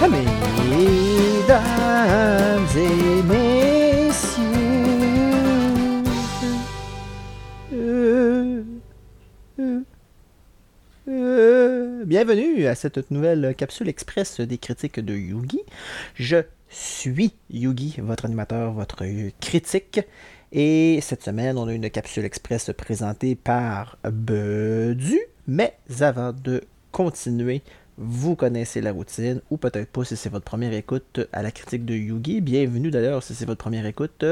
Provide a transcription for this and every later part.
Mesdames et messieurs, bienvenue à cette nouvelle capsule express des critiques de Yugi. Je suis Yugi, votre animateur, votre critique. Et cette semaine, on a une capsule express présentée par Bedu. Mais avant de continuer, vous connaissez la routine, ou peut-être pas si c'est votre première écoute à la critique de Yugi. Bienvenue d'ailleurs si c'est votre première écoute.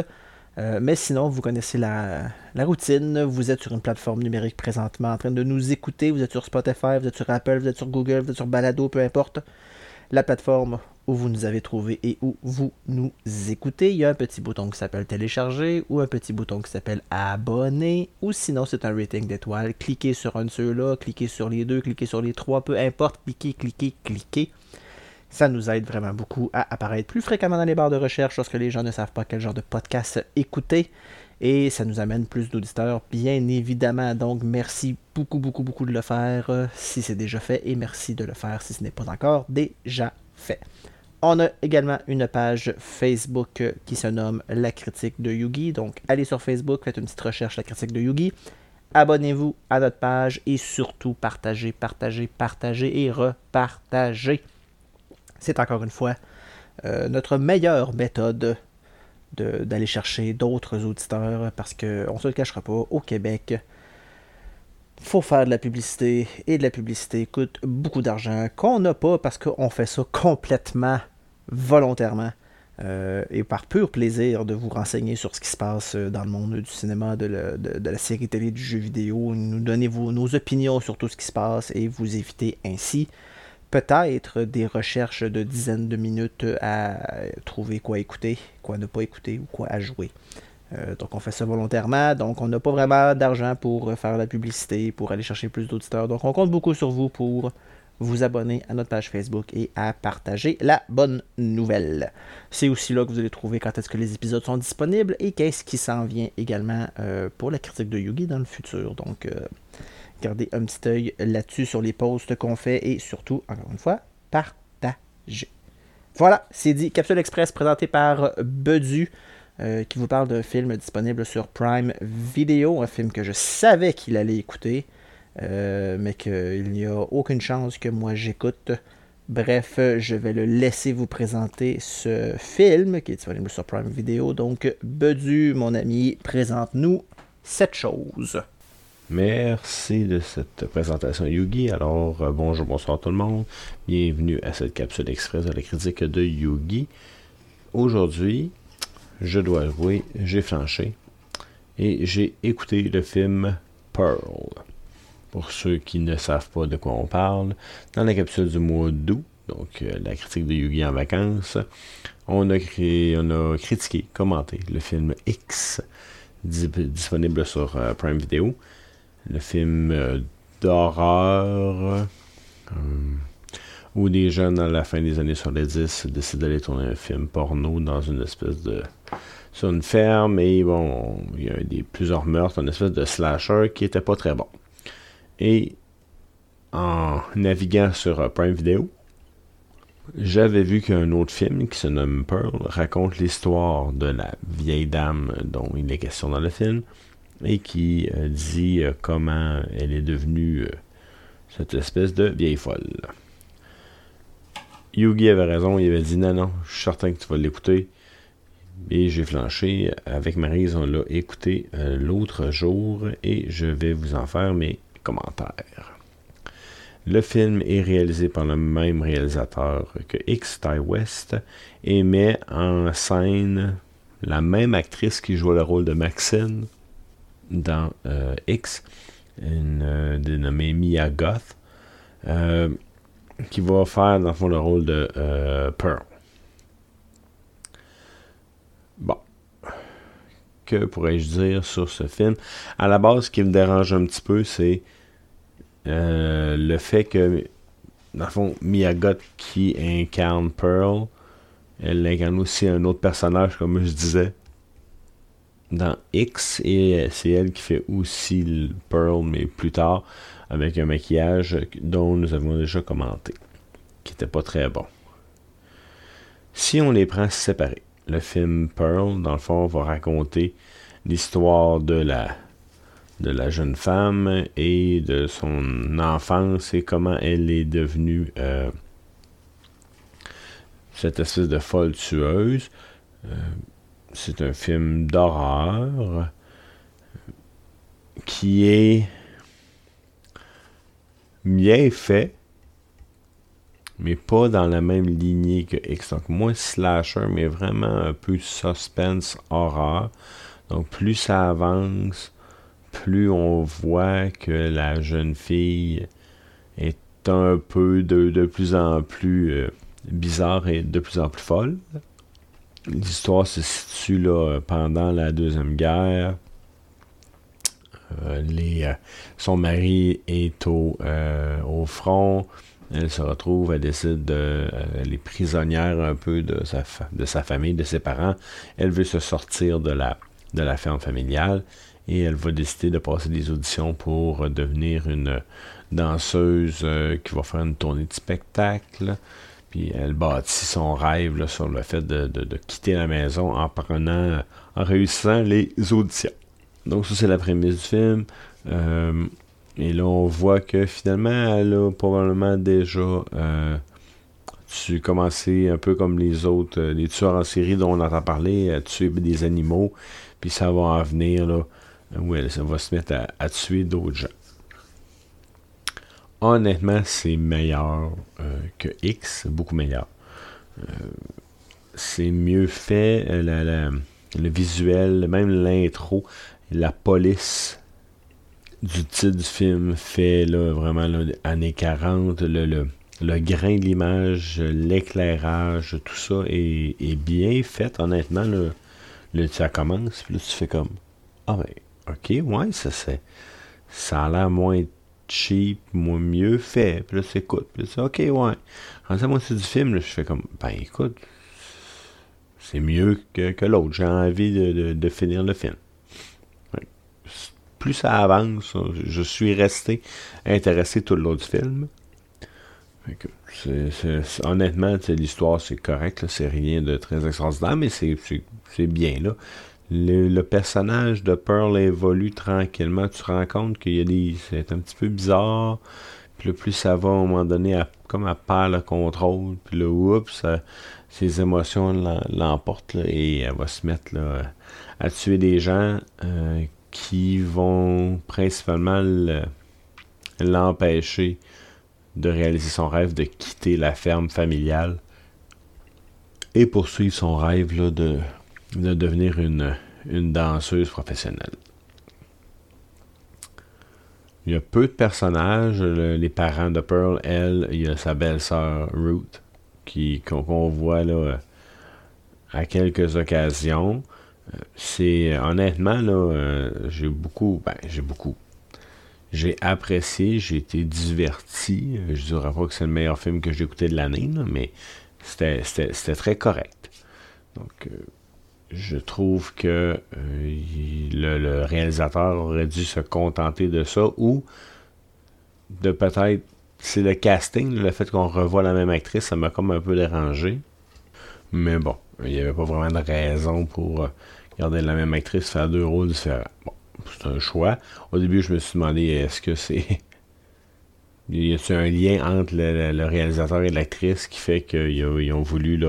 Euh, mais sinon, vous connaissez la, la, routine. Vous êtes sur une plateforme numérique présentement en train de nous écouter. Vous êtes sur Spotify, vous êtes sur Apple, vous êtes sur Google, vous êtes sur Balado, peu importe la plateforme où vous nous avez trouvé et où vous nous écoutez. Il y a un petit bouton qui s'appelle télécharger ou un petit bouton qui s'appelle abonner ou sinon c'est un rating d'étoiles. Cliquez sur un de ceux-là, cliquez sur les deux, cliquez sur les trois, peu importe, cliquez, cliquez, cliquez. Ça nous aide vraiment beaucoup à apparaître plus fréquemment dans les barres de recherche lorsque les gens ne savent pas quel genre de podcast écouter. Et ça nous amène plus d'auditeurs, bien évidemment. Donc, merci beaucoup, beaucoup, beaucoup de le faire euh, si c'est déjà fait. Et merci de le faire si ce n'est pas encore déjà fait. On a également une page Facebook qui se nomme La critique de Yugi. Donc, allez sur Facebook, faites une petite recherche La critique de Yugi. Abonnez-vous à notre page et surtout partagez, partagez, partagez et repartagez. C'est encore une fois euh, notre meilleure méthode d'aller chercher d'autres auditeurs parce qu'on ne se le cachera pas, au Québec, faut faire de la publicité et de la publicité coûte beaucoup d'argent qu'on n'a pas parce qu'on fait ça complètement volontairement euh, et par pur plaisir de vous renseigner sur ce qui se passe euh, dans le monde du cinéma, de, la série télé, du jeu vidéo, nous donner nos opinions sur tout ce qui se passe et vous éviter ainsi peut-être des recherches de dizaines de minutes à trouver quoi écouter, quoi ne pas écouter ou quoi à jouer. Euh, donc on fait ça volontairement, donc on n'a pas vraiment d'argent pour faire la publicité, pour aller chercher plus d'auditeurs. Donc on compte beaucoup sur vous pour vous abonner à notre page Facebook et à partager la bonne nouvelle. C'est aussi là que vous allez trouver quand est-ce que les épisodes sont disponibles et qu'est-ce qui s'en vient également euh, pour la critique de Yugi dans le futur. Donc euh, gardez un petit œil là-dessus sur les posts qu'on fait et surtout, encore une fois, partagez. Voilà, c'est dit. Capsule Express présenté par Bedu. Euh, qui vous parle d'un film disponible sur Prime Video, un film que je savais qu'il allait écouter, euh, mais qu'il n'y a aucune chance que moi j'écoute. Bref, je vais le laisser vous présenter ce film qui est disponible sur Prime Video. Donc, Bedu, mon ami, présente-nous cette chose. Merci de cette présentation Yugi. Alors, euh, bonjour, bonsoir tout le monde. Bienvenue à cette capsule express de la critique de Yugi. Aujourd'hui, je dois avouer, j'ai flanché et j'ai écouté le film Pearl. Pour ceux qui ne savent pas de quoi on parle, dans la capsule du mois d'août, donc euh, la critique de Yugi en vacances, on a, on a critiqué, commenté le film X, disponible sur euh, Prime Video. Le film euh, d'horreur où des jeunes à la fin des années 70 décident d'aller tourner un film porno dans une espèce de sur une ferme et bon il y a des plusieurs meurtres, une espèce de slasher qui était pas très bon. Et en naviguant sur euh, Prime Video, j'avais vu qu'un autre film qui se nomme Pearl raconte l'histoire de la vieille dame dont il est question dans le film et qui euh, dit euh, comment elle est devenue cette espèce de vieille folle. Yugi avait raison, il avait dit non, non, je suis certain que tu vas l'écouter. Et j'ai flanché. Avec Marise, on l'a écouté euh, l'autre jour et je vais vous en faire mes commentaires. Le film est réalisé par le même réalisateur que X Ty West et met en scène la même actrice qui joue le rôle de Maxine dans euh, X, une euh, dénommée Mia Goth qui va faire dans le fond le rôle de euh, Pearl. Bon. Que pourrais-je dire sur ce film? À la base, ce qui me dérange un petit peu, c'est euh, le fait que, dans le fond, Miyagot qui incarne Pearl, elle incarne aussi un autre personnage, comme je disais, dans X, et c'est elle qui fait aussi Pearl, mais plus tard avec un maquillage dont nous avons déjà commenté, qui n'était pas très bon. Si on les prend séparés, le film Pearl, dans le fond, va raconter l'histoire de la, de la jeune femme et de son enfance et comment elle est devenue euh, cette espèce de folle tueuse. Euh, c'est un film d'horreur qui est bien fait, mais pas dans la même lignée que X. Donc, moins slasher, mais vraiment un peu suspense horreur. Donc, plus ça avance, plus on voit que la jeune fille est un peu de, plus en plus euh, bizarre et de plus en plus folle. L'histoire se situe là pendant la Deuxième Guerre. Euh, les, son mari est au, au front. Elle se retrouve, elle décide de. Euh, elle est prisonnière un peu de sa, de sa famille, de ses parents. Elle veut se sortir de la, de ferme familiale et elle va décider de passer des auditions pour devenir une danseuse euh, qui va faire une tournée de spectacle. Puis elle bâtit son rêve sur le fait de, de, quitter la maison en prenant, en réussissant les auditions. Donc ça c'est la prémisse du film. Euh, et là, on voit que finalement, elle a probablement déjà euh, tu commencé un peu comme les autres, euh, les tueurs en série dont on entend parler, à tuer des animaux, puis ça va en venir là, où elle ça va se mettre à, tuer d'autres gens. Honnêtement, c'est meilleur que X, beaucoup meilleur. c'est mieux fait, le visuel, même l'intro, la police du titre du film fait là, vraiment là, années 40, le, le, grain de l'image, l'éclairage, tout ça est, bien fait, honnêtement. Là, ça commence, puis là, tu fais comme Ah ben, ok, ouais, ça c'est. Ça a l'air moins cheap, moins mieux fait. Puis là, c'est écoute. Puis là, ok, ouais. Quand ça, moi, c'est du film, là, je fais comme Ben écoute, c'est mieux que, que l'autre. J'ai envie de, de finir le film plus ça avance, je suis resté intéressé tout le long du film. honnêtement, l'histoire, c'est correct, c'est rien de très extraordinaire, mais c'est bien. là. Le, personnage de Pearl évolue tranquillement. Tu te rends compte qu'il y a des. C'est un petit peu bizarre. Puis plus ça va, à un moment donné, comme elle perd le contrôle. Puis là, oups, ses émotions l'emportent et elle va se mettre à tuer des gens euh, qui vont principalement l'empêcher de réaliser son rêve de quitter la ferme familiale et poursuivre son rêve de, de, devenir une, une danseuse professionnelle. Il y a peu de personnages. les parents de Pearl, elle, il y a sa belle-sœur Ruth, qu'on voit là, à quelques occasions c'est honnêtement là, euh, j'ai beaucoup, ben j'ai beaucoup. J'ai apprécié, j'ai été diverti. Je dirais pas que c'est le meilleur film que j'ai écouté de l'année, mais c'était très correct. Donc, euh, je trouve que euh, le, réalisateur aurait dû se contenter de ça ou de peut-être. C'est le casting, le fait qu'on revoit la même actrice, ça m'a comme un peu dérangé. Mais bon, il n'y avait pas vraiment de raison pour Regardez la même actrice faire deux rôles différents. Bon, c'est un choix. Au début, je me suis demandé est-ce que c'est. y a-t-il un lien entre le, réalisateur et l'actrice qui fait qu'ils ont voulu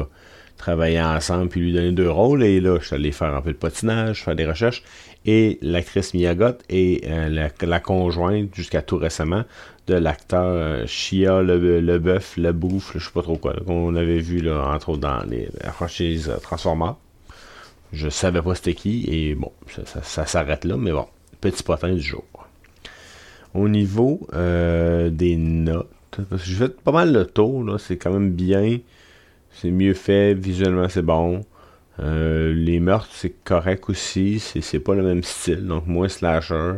travailler ensemble puis lui donner deux rôles? Et là, je suis allé faire un peu de patinage, faire des recherches. Et l'actrice Miyagot et euh, la, conjointe, jusqu'à tout récemment, de l'acteur euh, Shia le, le bœuf, le bouffe, je sais pas trop quoi, qu'on avait vu là, entre autres dans les franchises Transformers. Je savais pas c'était qui, et bon, ça, s'arrête là, mais bon, petit potin du jour. Au niveau euh, des notes, parce que j'ai fait pas mal le tour, là, c'est quand même bien, c'est mieux fait, visuellement c'est bon. Euh, les meurtres, c'est correct aussi, c'est pas le même style, donc moins slasher,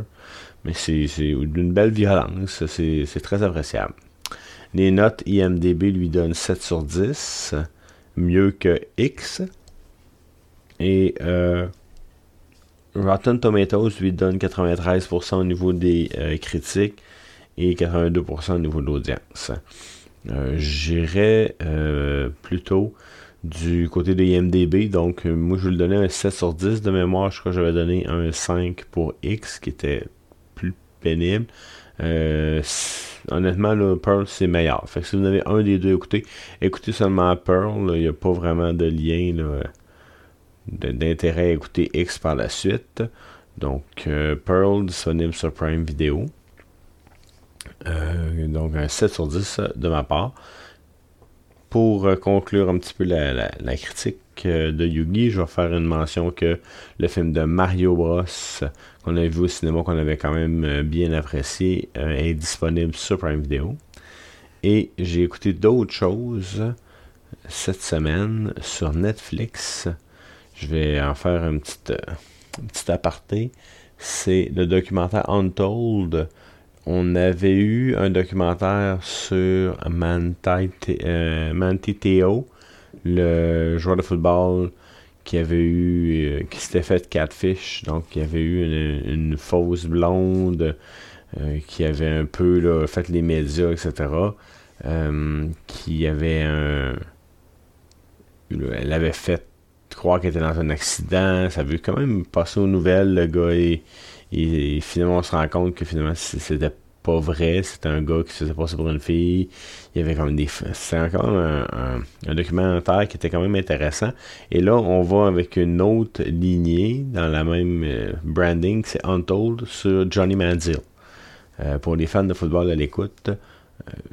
mais c'est d'une belle violence, c'est très appréciable. Les notes IMDB lui donnent 7 sur 10, mieux que X. Et euh, Rotten Tomatoes lui donne 93% au niveau des euh, critiques et 82% au niveau de l'audience. Euh, J'irais plutôt du côté de IMDB. Donc, moi, je vais donner un 7 sur 10 de mémoire. Je crois que j'avais donné un 5 pour X, qui était plus pénible. honnêtement, là, Pearl, c'est meilleur. Fait que si vous avez un des deux écoutez, écoutez seulement Pearl. Il n'y a pas vraiment de lien d'intérêt à écouter X par la suite. Donc, Pearl disponible sur Prime Video. Euh, donc un 7 sur 10 de ma part. Pour euh, conclure un petit peu la, critique euh, de Yugi, je vais faire une mention que le film de Mario Bros qu'on a vu au cinéma, qu'on avait quand même bien apprécié, est disponible sur Prime Video. Et j'ai écouté d'autres choses cette semaine sur Netflix. Je vais en faire un petit, un petit aparté. C'est le documentaire Untold on avait eu un documentaire sur euh, Manti, Theo, le joueur de football qui avait eu, euh, qui s'était fait catfish, donc qui avait eu une, fausse blonde, euh, qui avait un peu fait les médias, etc. qui avait un. Elle avait fait croire qu'elle était dans un accident. Ça avait quand même passé aux nouvelles, le gars. Et, finalement, on se rend compte que finalement, c'était pas vrai. C'était un gars qui se faisait passer pour une fille. Il y avait quand même des. C'était encore un, documentaire qui était quand même intéressant. Et là, on va avec une autre lignée dans la même euh, branding. C'est Untold sur Johnny Manziel. Euh, pour les fans de football à l'écoute,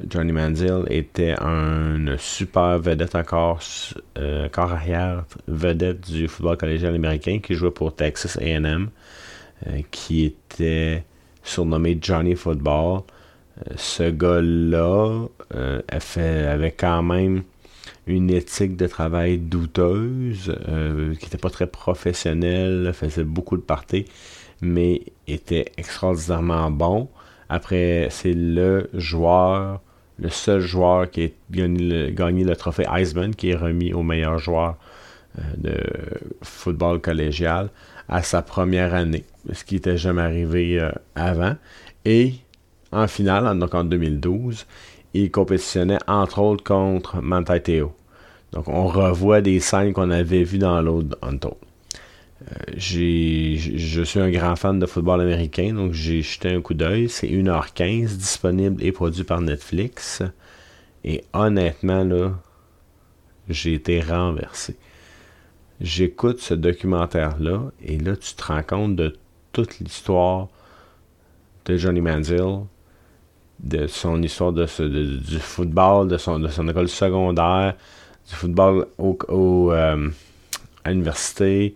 Johnny Manziel était un super vedette encore, corps arrière vedette du football collégial américain qui jouait pour Texas AM. Euh, qui était surnommé Johnny Football. Euh, ce gars-là euh, avait quand même une éthique de travail douteuse, qui n'était pas très professionnelle, faisait beaucoup de parties, mais était extraordinairement bon. Après, c'est le joueur, le seul joueur qui a gagné le, trophée Iceman, qui est remis au meilleur joueur de football collégial à sa première année, ce qui n'était jamais arrivé euh, avant. Et en finale, donc en 2012, il compétitionnait entre autres contre Mantai Teo. Donc on revoit des scènes qu'on avait vues dans l'autre Untold. Euh, je suis un grand fan de football américain, donc j'ai jeté un coup d'œil. C'est 1h15 disponible et produit par Netflix. Et honnêtement, là, j'ai été renversé j'écoute ce documentaire-là, et là, tu te rends compte de toute l'histoire de Johnny Manziel, de son histoire de, du football, de son, de son école secondaire, du football au, euh, à l'université,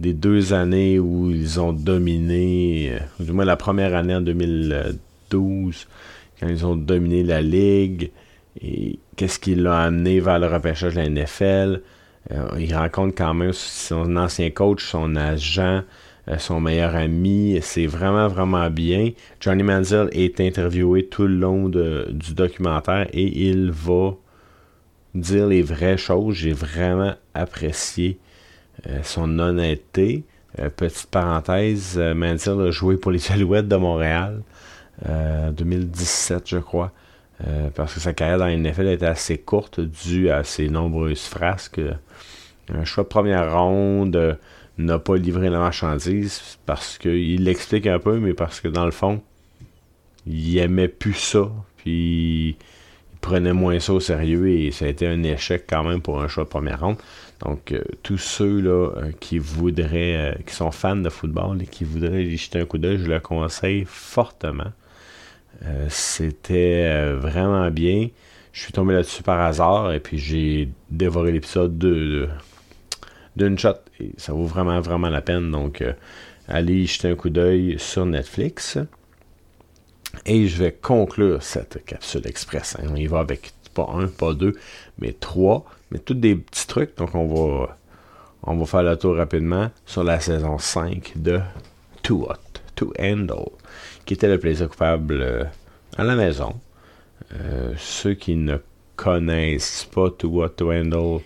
des deux années où ils ont dominé, euh, du moins la première année en 2012, quand ils ont dominé la ligue, et qu'est-ce qui l'a amené vers le repêchage de la NFL, euh, il rencontre quand même son ancien coach, son agent, euh, son meilleur ami. C'est vraiment, vraiment bien. Johnny Manziel est interviewé tout le long du documentaire et il va dire les vraies choses. J'ai vraiment apprécié son honnêteté. petite parenthèse, Manziel a joué pour les Alouettes de Montréal. 2017, je crois. parce que sa carrière dans NFL était assez courte due à ses nombreuses frasques un choix de première ronde euh, n'a pas livré la marchandise parce qu'il l'explique un peu, mais parce que dans le fond, il aimait plus ça. Puis il prenait moins ça au sérieux et ça a été un échec quand même pour un choix de première ronde. Donc, euh, tous ceux là, euh, qui voudraient, qui sont fans de football et qui voudraient y jeter un coup d'œil, je le conseille fortement. C'était vraiment bien. Je suis tombé là-dessus par hasard et puis j'ai dévoré l'épisode de, d'une shot. Et ça vaut vraiment, vraiment la peine. Donc, euh, allez jeter un coup d'œil sur Netflix. Et je vais conclure cette capsule express. Hein. On y va avec pas un, pas deux, mais trois. Mais tous des petits trucs. Donc, on va, on va faire le tour rapidement sur la saison 5 de Too Hot to Handle, qui était le plaisir coupable euh, à la maison. Euh, ceux qui ne connaissent pas Too Hot to Handle,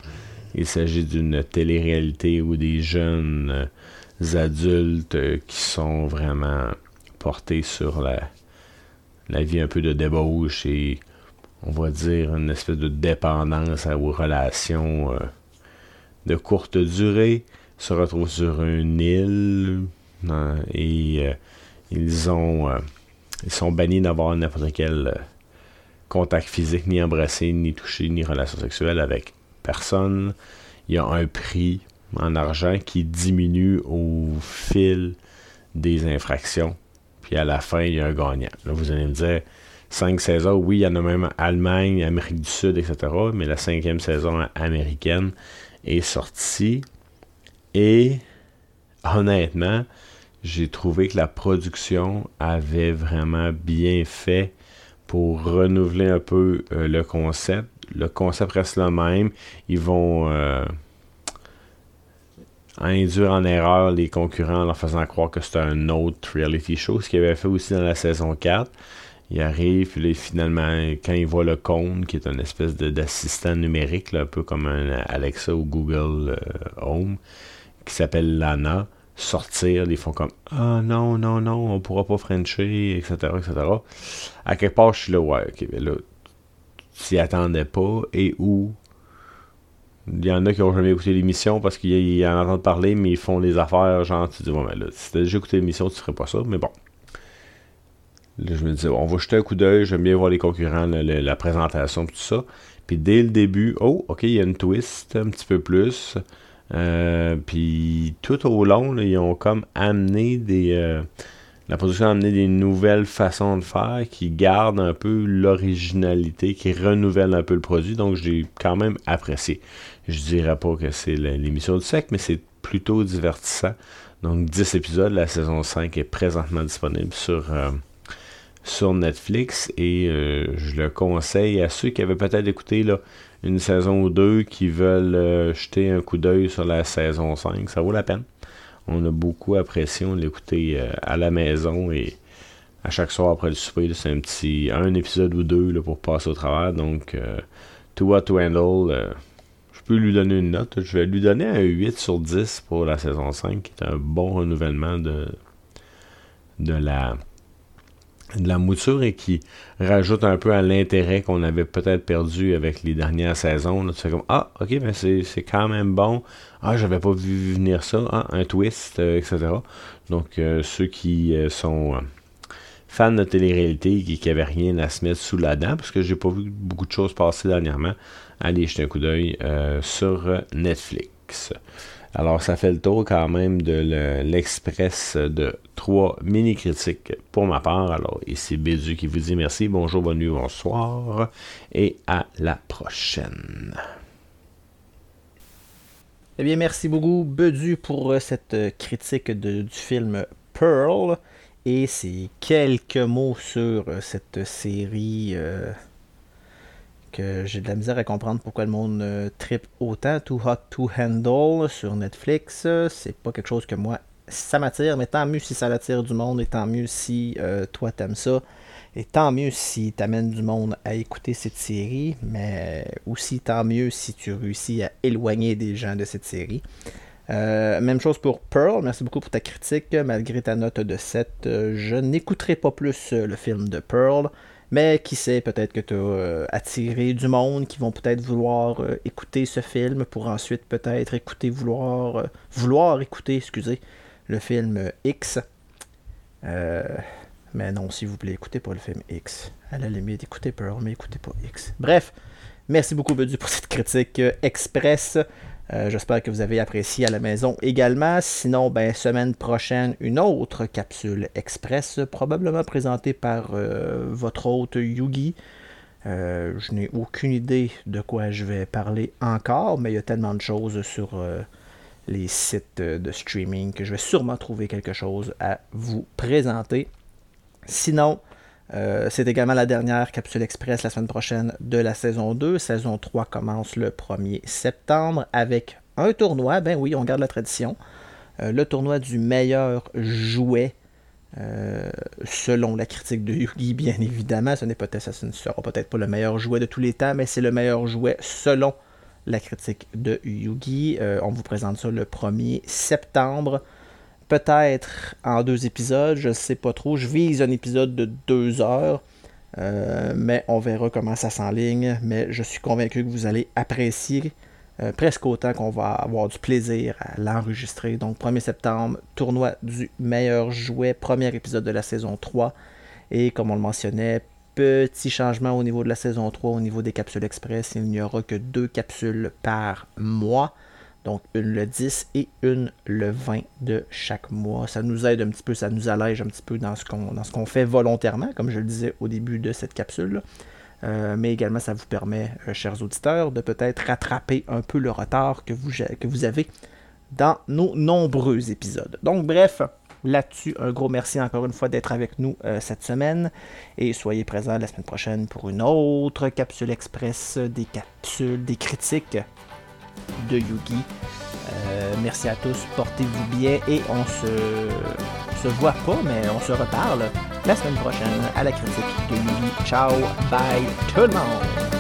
il s'agit d'une télé-réalité où des jeunes euh, adultes qui sont vraiment portés sur la, la vie un peu de débauche et on va dire une espèce de dépendance aux relations euh, de courte durée se retrouvent sur une île hein, et ils ont ils sont bannis d'avoir n'importe quel contact physique, ni embrasser, ni toucher, ni relation sexuelle avec personne. Il y a un prix en argent qui diminue au fil des infractions. Puis à la fin, il y a un gagnant. Là, vous allez me dire, cinq saisons, oui, il y en a même Allemagne, Amérique du Sud, etc. Mais la cinquième saison américaine est sortie. Et honnêtement, j'ai trouvé que la production avait vraiment bien fait pour renouveler un peu euh, le concept. Le concept reste le même. Ils vont euh, induire en erreur les concurrents en leur faisant croire que c'est un autre reality show, ce qu'ils avaient fait aussi dans la saison 4. Il arrive, puis finalement, quand il voit le cône, qui est une espèce d'assistant numérique, un peu comme un Alexa ou Google euh, Home, qui s'appelle Lana, sortir, ils font comme Ah non, non, non, on pourra pas Frencher, etc., etc. À quelque part, je suis là, ouais, ok, mais là, s'y attendais pas, et où il y en a qui ont jamais écouté l'émission parce qu'ils en entendent parler, mais ils font des affaires, genre, tu dis, bon, ben là, si t'as déjà écouté l'émission, tu ferais pas ça, mais bon. Là, je me dis, on va jeter un coup d'œil, j'aime bien voir les concurrents, la, présentation, tout ça. Puis dès le début, oh, ok, il y a une twist un petit peu plus. Euh, puis tout au long, ils ont comme amené des. Euh, la production a amené des nouvelles façons de faire qui gardent un peu l'originalité, qui renouvellent un peu le produit. Donc j'ai quand même apprécié. Je dirais pas que c'est l'émission du sec, mais c'est plutôt divertissant. Donc 10 épisodes, la saison 5 est présentement disponible sur, euh, sur Netflix et je le conseille à ceux qui avaient peut-être écouté une saison ou deux qui veulent euh, jeter un coup d'œil sur la saison 5, ça vaut la peine. On a beaucoup apprécié, on l'écoutait euh, à la maison et à chaque soir après le souper, c'est un petit un épisode ou deux pour passer au travers. Donc, euh, To What to Handle, je peux lui donner une note. Je vais lui donner un 8 sur 10 pour la saison 5, qui est un bon renouvellement de la de la mouture et qui rajoute un peu à l'intérêt qu'on avait peut-être perdu avec les dernières saisons. Ah, ok, mais c'est quand même bon. Ah, j'avais pas vu venir ça. Ah, un twist, euh, etc. Donc, euh, ceux qui euh, sont fans de télé-réalité et qui n'avaient rien à se mettre sous la dent, parce que j'ai pas vu beaucoup de choses passer dernièrement, allez jeter un coup d'œil sur Netflix. Alors, ça fait le tour quand même de l'express de trois mini-critiques pour ma part. Alors, ici Bédu qui vous dit merci, bonjour, bonne nuit, bonsoir, et à la prochaine. Eh bien, merci beaucoup, Bedu, pour euh, cette euh, critique du film Pearl et ces quelques mots sur euh, série j'ai de la misère à comprendre pourquoi le monde euh, tripe autant. Too Hot to Handle sur Netflix, c'est pas quelque chose que moi ça m'attire, mais tant mieux si ça l'attire du monde et tant mieux si euh, toi t'aimes ça. Et tant mieux si t'amènes du monde à écouter cette série, mais aussi tant mieux si tu réussis à éloigner des gens de cette série. Euh, même chose pour Pearl, merci beaucoup pour ta critique. Malgré ta note de 7, je n'écouterai pas plus le film de Pearl. Mais qui sait, peut-être que tu as euh, attiré du monde qui vont peut-être vouloir euh, écouter ce film pour ensuite peut-être écouter, vouloir, euh, vouloir écouter, excusez, le film X. mais non, s'il vous plaît, écoutez pas le film X. À la limite, écoutez Pearl, mais écoutez pas X. Bref, merci beaucoup Bedu pour cette critique express. Euh, j'espère que vous avez apprécié à la maison également. Sinon, ben, semaine prochaine, une autre capsule express, probablement présentée par euh, votre hôte Yugi. Euh, je n'ai aucune idée de quoi je vais parler encore, mais il y a tellement de choses sur les sites de streaming que je vais sûrement trouver quelque chose à vous présenter. Sinon, c'est également la dernière capsule express la semaine prochaine de la saison 2. Saison 3 commence le 1er septembre avec un tournoi. Ben oui, on garde la tradition. Euh, le tournoi du meilleur jouet. Euh, selon la critique de Yugi, bien évidemment, ce n'est peut-être ça ne sera peut-être pas le meilleur jouet de tous les temps, mais c'est le meilleur jouet selon la critique de Yugi. Euh, on vous présente ça le 1er septembre peut-être en deux épisodes, je ne sais pas trop. Je vise un épisode de deux heures, euh, mais on verra comment ça s'enligne. Mais je suis convaincu que vous allez apprécier euh, presque autant qu'on va avoir du plaisir à l'enregistrer. Donc 1er septembre, tournoi du meilleur jouet, premier épisode de la saison 3. Et comme on le mentionnait, petit changement au niveau de la saison 3, au niveau des capsules express. Il n'y aura que deux capsules par mois. Donc une le 10 et une le 20 de chaque mois. Ça nous aide un petit peu, ça nous allège un petit peu dans ce qu'on, fait volontairement, comme je le disais au début de cette capsule. Euh, mais également, ça vous permet, euh, chers auditeurs, de peut-être rattraper un peu le retard que vous, que vous avez dans nos nombreux épisodes. Donc, bref, là-dessus, un gros merci encore une fois d'être avec nous euh, cette semaine. Et soyez présents la semaine prochaine pour une autre capsule express, des capsules, des critiques de Yugi. merci à tous, portez-vous bien et on se voit pas, mais on se reparle la semaine prochaine à la critique de Yugi. Ciao, bye tout le monde!